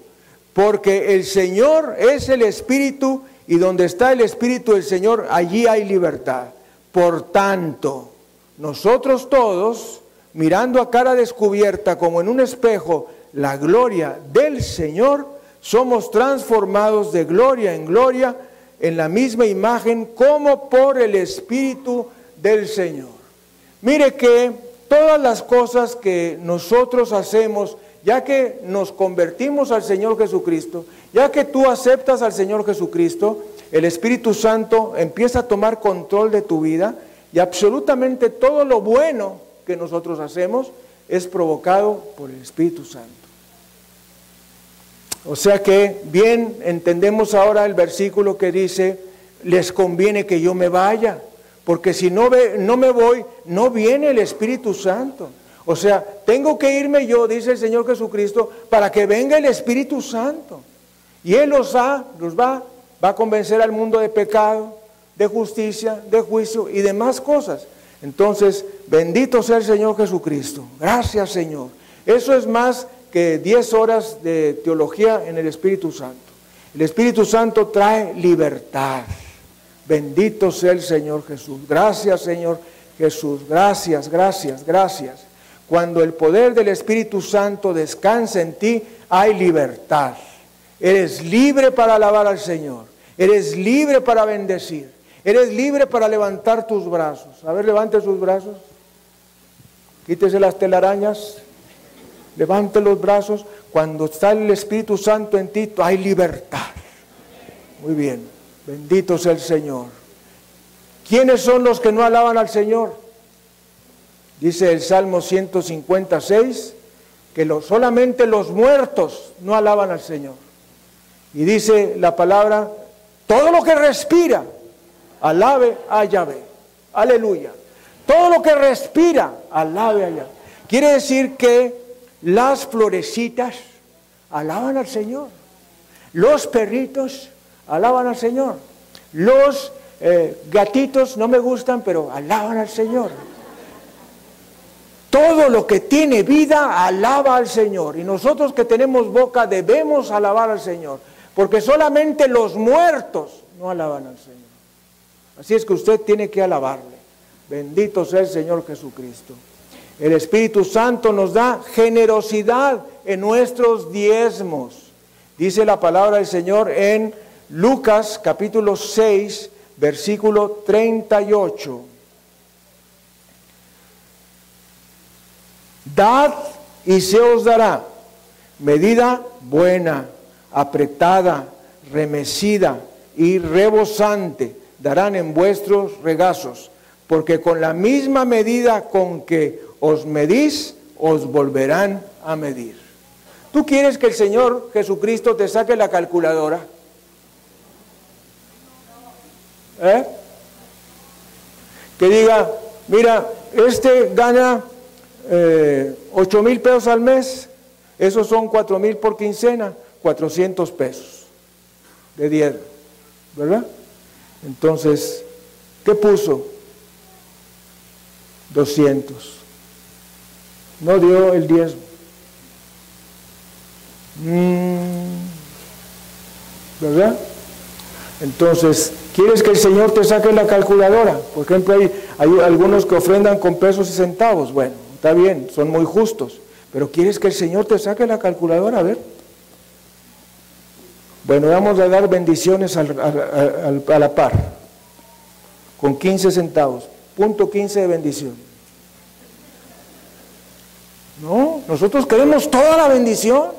Porque el Señor es el Espíritu y donde está el Espíritu del Señor, allí hay libertad. Por tanto, nosotros todos, mirando a cara descubierta como en un espejo la gloria del Señor, somos transformados de gloria en gloria en la misma imagen como por el Espíritu del Señor. Mire que todas las cosas que nosotros hacemos, ya que nos convertimos al Señor Jesucristo, ya que tú aceptas al Señor Jesucristo, el Espíritu Santo empieza a tomar control de tu vida y absolutamente todo lo bueno que nosotros hacemos es provocado por el Espíritu Santo. O sea que bien entendemos ahora el versículo que dice, les conviene que yo me vaya, porque si no, ve, no me voy, no viene el Espíritu Santo. O sea, tengo que irme yo, dice el Señor Jesucristo, para que venga el Espíritu Santo. Y Él los, ha, los va, va a convencer al mundo de pecado, de justicia, de juicio y demás cosas. Entonces, bendito sea el Señor Jesucristo. Gracias Señor. Eso es más que 10 horas de teología en el Espíritu Santo. El Espíritu Santo trae libertad. Bendito sea el Señor Jesús. Gracias Señor Jesús. Gracias, gracias, gracias. Cuando el poder del Espíritu Santo descansa en ti, hay libertad. Eres libre para alabar al Señor. Eres libre para bendecir. Eres libre para levantar tus brazos. A ver, levante sus brazos. Quítese las telarañas. Levante los brazos. Cuando está el Espíritu Santo en ti, hay libertad. Muy bien. Bendito sea el Señor. ¿Quiénes son los que no alaban al Señor? Dice el Salmo 156 que solamente los muertos no alaban al Señor. Y dice la palabra, todo lo que respira, alabe a Yahvé. Aleluya. Todo lo que respira, alabe a Yahvé. Quiere decir que las florecitas alaban al Señor. Los perritos alaban al Señor. Los eh, gatitos no me gustan, pero alaban al Señor. Todo lo que tiene vida alaba al Señor. Y nosotros que tenemos boca debemos alabar al Señor. Porque solamente los muertos no alaban al Señor. Así es que usted tiene que alabarle. Bendito sea el Señor Jesucristo. El Espíritu Santo nos da generosidad en nuestros diezmos. Dice la palabra del Señor en Lucas capítulo 6, versículo 38. Dad y se os dará medida buena, apretada, remecida y rebosante darán en vuestros regazos, porque con la misma medida con que os medís, os volverán a medir. ¿Tú quieres que el Señor Jesucristo te saque la calculadora? ¿Eh? Que diga, mira, este gana eh, 8 mil pesos al mes, esos son 4 mil por quincena, 400 pesos de 10, ¿verdad? Entonces, ¿qué puso? 200. No dio el diezmo. Mm, ¿Verdad? Entonces, ¿quieres que el Señor te saque la calculadora? Por ejemplo, hay, hay algunos que ofrendan con pesos y centavos. Bueno, está bien, son muy justos. Pero ¿quieres que el Señor te saque la calculadora? A ver. Bueno, vamos a dar bendiciones a la par, con 15 centavos, punto 15 de bendición. No, nosotros queremos toda la bendición.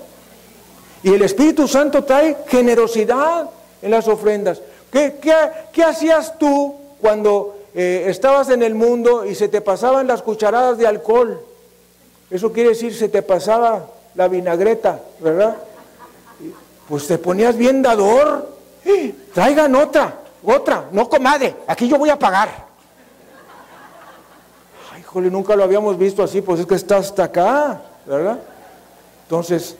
Y el Espíritu Santo trae generosidad en las ofrendas. ¿Qué, qué, hacías tú cuando eh, estabas en el mundo y se te pasaban las cucharadas de alcohol? Eso quiere decir se te pasaba la vinagreta, ¿verdad? Pues te ponías bien dador. ¡Eh! Traigan otra, otra, no comadre, aquí yo voy a pagar. Ay, híjole, nunca lo habíamos visto así, pues es que está hasta acá, ¿verdad? Entonces,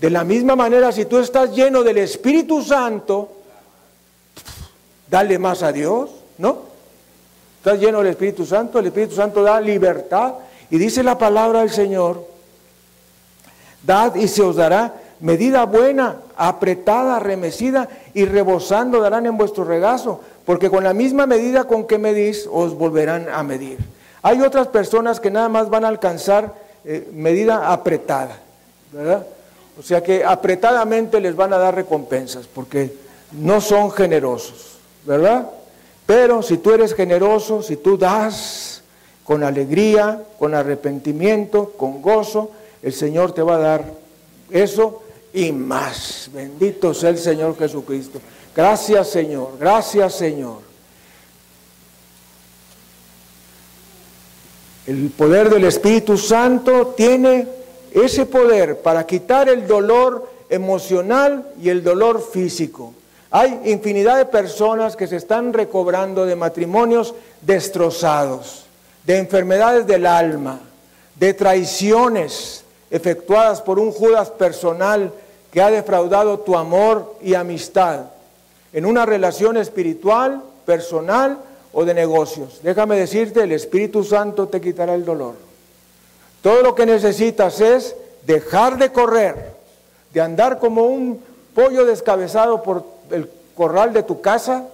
de la misma manera, si tú estás lleno del Espíritu Santo, dale más a Dios, ¿no? Estás lleno del Espíritu Santo, el Espíritu Santo da libertad. Y dice la palabra del Señor, Dad y se os dará medida buena, apretada, remecida y rebosando darán en vuestro regazo, porque con la misma medida con que medís os volverán a medir. Hay otras personas que nada más van a alcanzar eh, medida apretada, ¿verdad? O sea que apretadamente les van a dar recompensas, porque no son generosos, ¿verdad? Pero si tú eres generoso, si tú das con alegría, con arrepentimiento, con gozo, el Señor te va a dar eso y más. Bendito sea el Señor Jesucristo. Gracias Señor, gracias Señor. El poder del Espíritu Santo tiene ese poder para quitar el dolor emocional y el dolor físico. Hay infinidad de personas que se están recobrando de matrimonios destrozados, de enfermedades del alma, de traiciones, efectuadas por un Judas personal que ha defraudado tu amor y amistad en una relación espiritual, personal o de negocios. Déjame decirte, el Espíritu Santo te quitará el dolor. Todo lo que necesitas es dejar de correr, de andar como un pollo descabezado por el corral de tu casa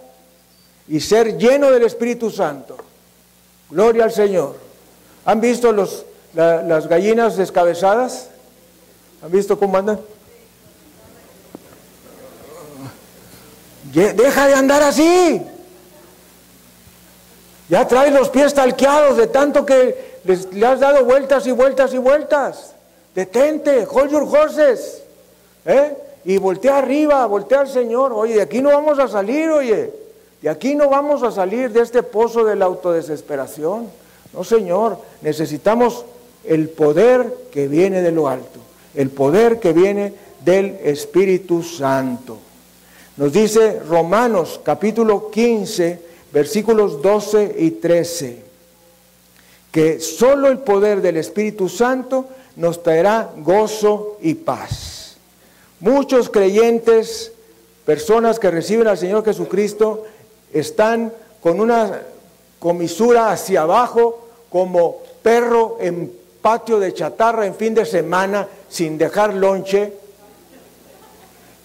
y ser lleno del Espíritu Santo. Gloria al Señor. ¿Han visto los las gallinas descabezadas, ¿han visto cómo andan? Deja de andar así. Ya traes los pies talqueados de tanto que le has dado vueltas y vueltas y vueltas. Detente, hold your horses. ¿eh? Y voltea arriba, voltea al Señor. Oye, de aquí no vamos a salir, oye. De aquí no vamos a salir de este pozo de la autodesesperación. No, Señor, necesitamos el poder que viene de lo alto, el poder que viene del Espíritu Santo. Nos dice Romanos capítulo 15, versículos 12 y 13, que solo el poder del Espíritu Santo nos traerá gozo y paz. Muchos creyentes, personas que reciben al Señor Jesucristo, están con una comisura hacia abajo como perro en patio de chatarra en fin de semana sin dejar lonche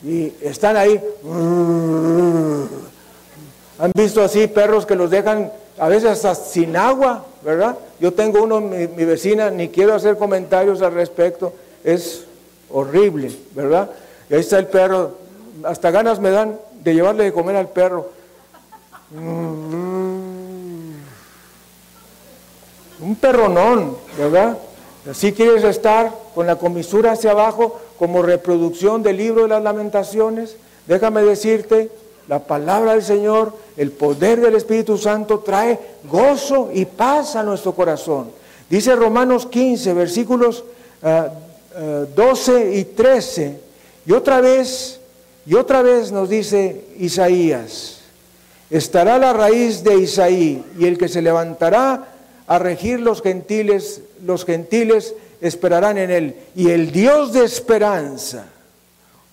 y están ahí. ¿Han visto así perros que los dejan a veces hasta sin agua, verdad? Yo tengo uno, mi, mi vecina, ni quiero hacer comentarios al respecto, es horrible, ¿verdad? Y ahí está el perro, hasta ganas me dan de llevarle de comer al perro. Un perronón, ¿verdad? Si quieres estar con la comisura hacia abajo como reproducción del libro de las lamentaciones, déjame decirte, la palabra del Señor, el poder del Espíritu Santo trae gozo y paz a nuestro corazón. Dice Romanos 15, versículos 12 ah, ah, y 13. Y otra vez, y otra vez nos dice Isaías, estará la raíz de Isaí y el que se levantará a regir los gentiles, los gentiles esperarán en él. Y el Dios de esperanza,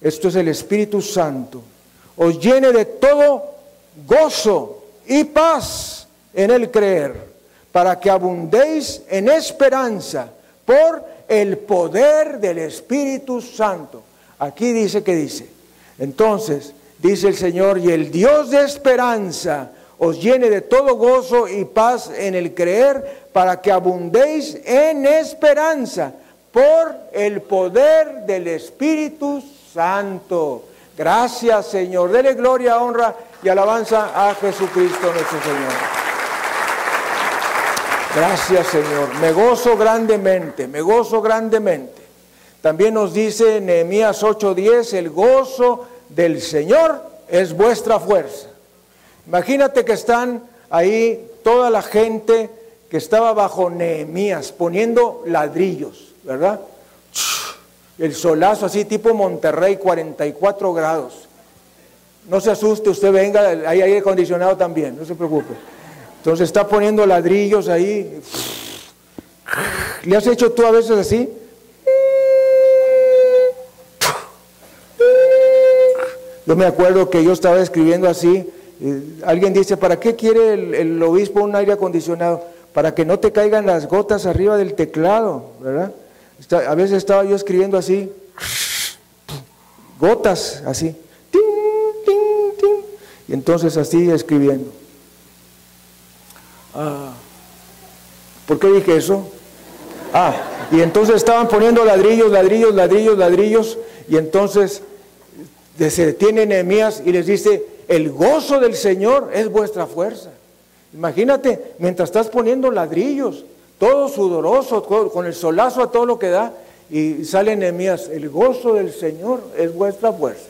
esto es el Espíritu Santo, os llene de todo gozo y paz en el creer, para que abundéis en esperanza por el poder del Espíritu Santo. Aquí dice que dice. Entonces, dice el Señor, y el Dios de esperanza os llene de todo gozo y paz en el creer, para que abundéis en esperanza por el poder del Espíritu Santo. Gracias, Señor. Dele gloria, honra y alabanza a Jesucristo nuestro Señor. Gracias, Señor. Me gozo grandemente, me gozo grandemente. También nos dice Nehemías 8:10, el gozo del Señor es vuestra fuerza. Imagínate que están ahí toda la gente que estaba bajo Nehemías poniendo ladrillos, ¿verdad? El solazo así tipo Monterrey, 44 grados. No se asuste, usted venga, hay aire acondicionado también, no se preocupe. Entonces está poniendo ladrillos ahí. ¿Le has hecho tú a veces así? Yo me acuerdo que yo estaba escribiendo así alguien dice, ¿para qué quiere el, obispo un aire acondicionado? Para que no te caigan las gotas arriba del teclado, ¿verdad? a veces estaba yo escribiendo así, gotas así, y entonces así escribiendo. Ah, ¿Por qué dije eso? Ah, y entonces estaban poniendo ladrillos, ladrillos, ladrillos, ladrillos, y entonces se detiene Nehemías y les dice, el gozo del Señor es vuestra fuerza. Imagínate, mientras estás poniendo ladrillos, todo sudoroso, con el solazo a todo lo que da, y sale Nehemías, el gozo del Señor es vuestra fuerza.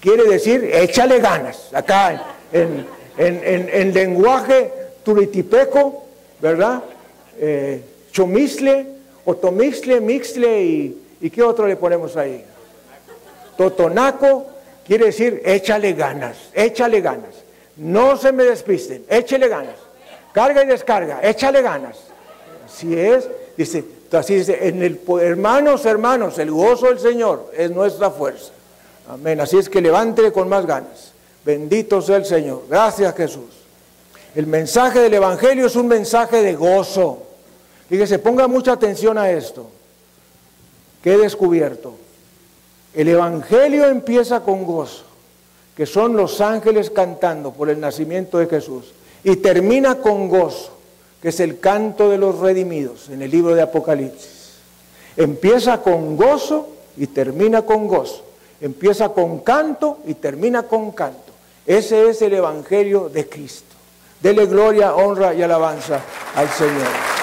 Quiere decir, échale ganas, acá en, en, lenguaje turitipeco, ¿verdad? Eh, chomisle, otomisle, mixle y, y ¿qué otro le ponemos ahí? Totonaco, quiere decir, échale ganas, échale ganas. No se me despisten, échale ganas. Carga y descarga, échale ganas. Así es, dice, así dice, en el, hermanos, hermanos, el gozo del Señor es nuestra fuerza. Amén. Así es que levántele con más ganas. Bendito sea el Señor. Gracias Jesús. El mensaje del Evangelio es un mensaje de gozo. Fíjese, ponga mucha atención a esto. Que he descubierto. El Evangelio empieza con gozo, que son los ángeles cantando por el nacimiento de Jesús, y termina con gozo, que es el canto de los redimidos en el libro de Apocalipsis. Empieza con gozo y termina con gozo. Empieza con canto y termina con canto. Ese es el Evangelio de Cristo. Dele gloria, honra y alabanza al Señor.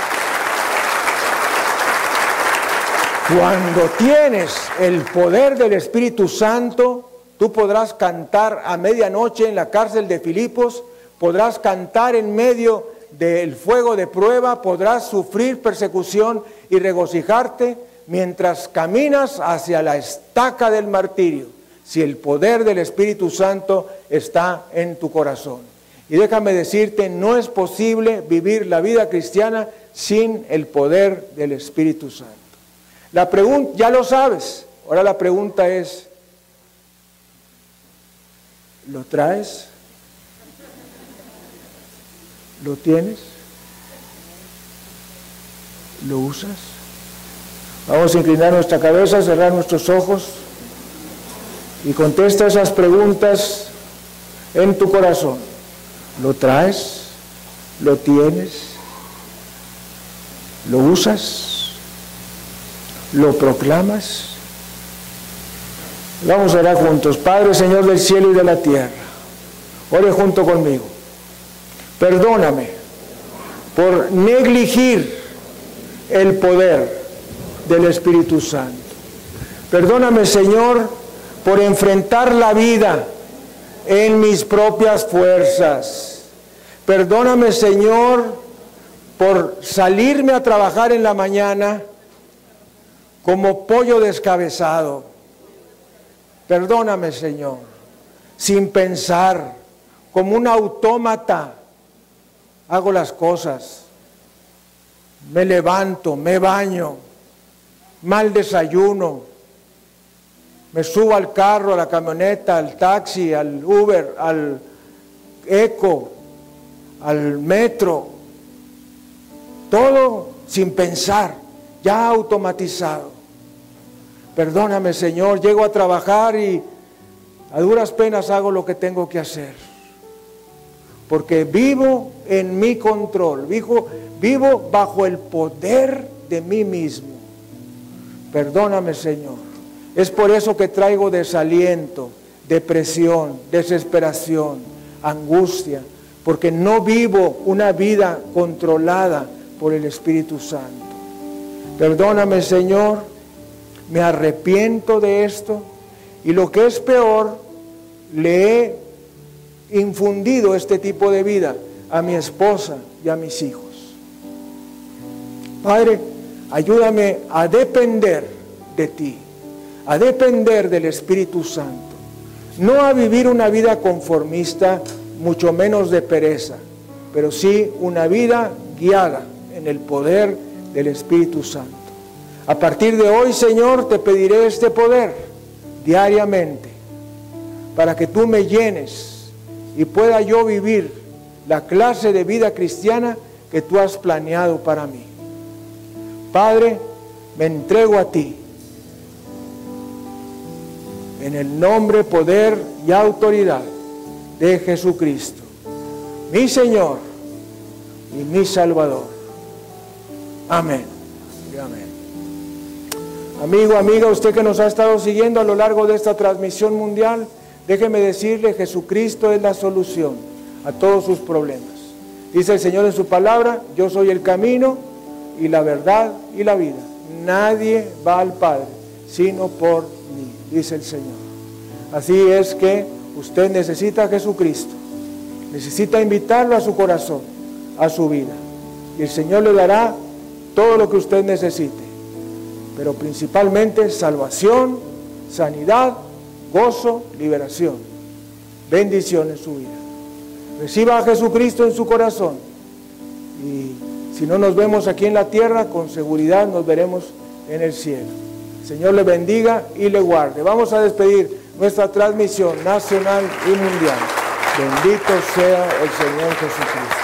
Cuando tienes el poder del Espíritu Santo, tú podrás cantar a medianoche en la cárcel de Filipos, podrás cantar en medio del fuego de prueba, podrás sufrir persecución y regocijarte mientras caminas hacia la estaca del martirio, si el poder del Espíritu Santo está en tu corazón. Y déjame decirte, no es posible vivir la vida cristiana sin el poder del Espíritu Santo. La pregunta, ya lo sabes, ahora la pregunta es, ¿lo traes? ¿Lo tienes? ¿Lo usas? Vamos a inclinar nuestra cabeza, cerrar nuestros ojos y contesta esas preguntas en tu corazón. ¿Lo traes? ¿Lo tienes? ¿Lo usas? ¿Lo proclamas? Vamos a orar juntos. Padre, Señor del cielo y de la tierra, ore junto conmigo. Perdóname por negligir el poder del Espíritu Santo. Perdóname, Señor, por enfrentar la vida en mis propias fuerzas. Perdóname, Señor, por salirme a trabajar en la mañana como pollo descabezado. Perdóname, Señor, sin pensar, como un autómata, hago las cosas. Me levanto, me baño, mal desayuno, me subo al carro, a la camioneta, al taxi, al Uber, al eco, al metro, todo sin pensar, ya automatizado. Perdóname Señor, llego a trabajar y a duras penas hago lo que tengo que hacer. Porque vivo en mi control, vivo, vivo bajo el poder de mí mismo. Perdóname, Señor. Es por eso que traigo desaliento, depresión, desesperación, angustia, porque no vivo una vida controlada por el Espíritu Santo. Perdóname, Señor, me arrepiento de esto y lo que es peor, le he infundido este tipo de vida a mi esposa y a mis hijos. Padre, Ayúdame a depender de ti, a depender del Espíritu Santo, no a vivir una vida conformista, mucho menos de pereza, pero sí una vida guiada en el poder del Espíritu Santo. A partir de hoy, Señor, te pediré este poder diariamente para que tú me llenes y pueda yo vivir la clase de vida cristiana que tú has planeado para mí. Padre, me entrego a ti. En el nombre, poder y autoridad de Jesucristo, mi Señor y mi Salvador. Amén. amén. Amigo, amiga, usted que nos ha estado siguiendo a lo largo de esta transmisión mundial, déjeme decirle, Jesucristo es la solución a todos sus problemas. Dice el Señor en su palabra, yo soy el camino y la verdad y la vida. Nadie va al Padre sino por mí, dice el Señor. Así es que usted necesita a Jesucristo, necesita invitarlo a su corazón, a su vida. Y el Señor le dará todo lo que usted necesite, pero principalmente salvación, sanidad, gozo, liberación, bendición en su vida. Reciba a Jesucristo en su corazón y si no nos vemos aquí en la tierra, con seguridad nos veremos en el cielo. Señor le bendiga y le guarde. Vamos a despedir nuestra transmisión nacional y mundial. Bendito sea el Señor Jesucristo.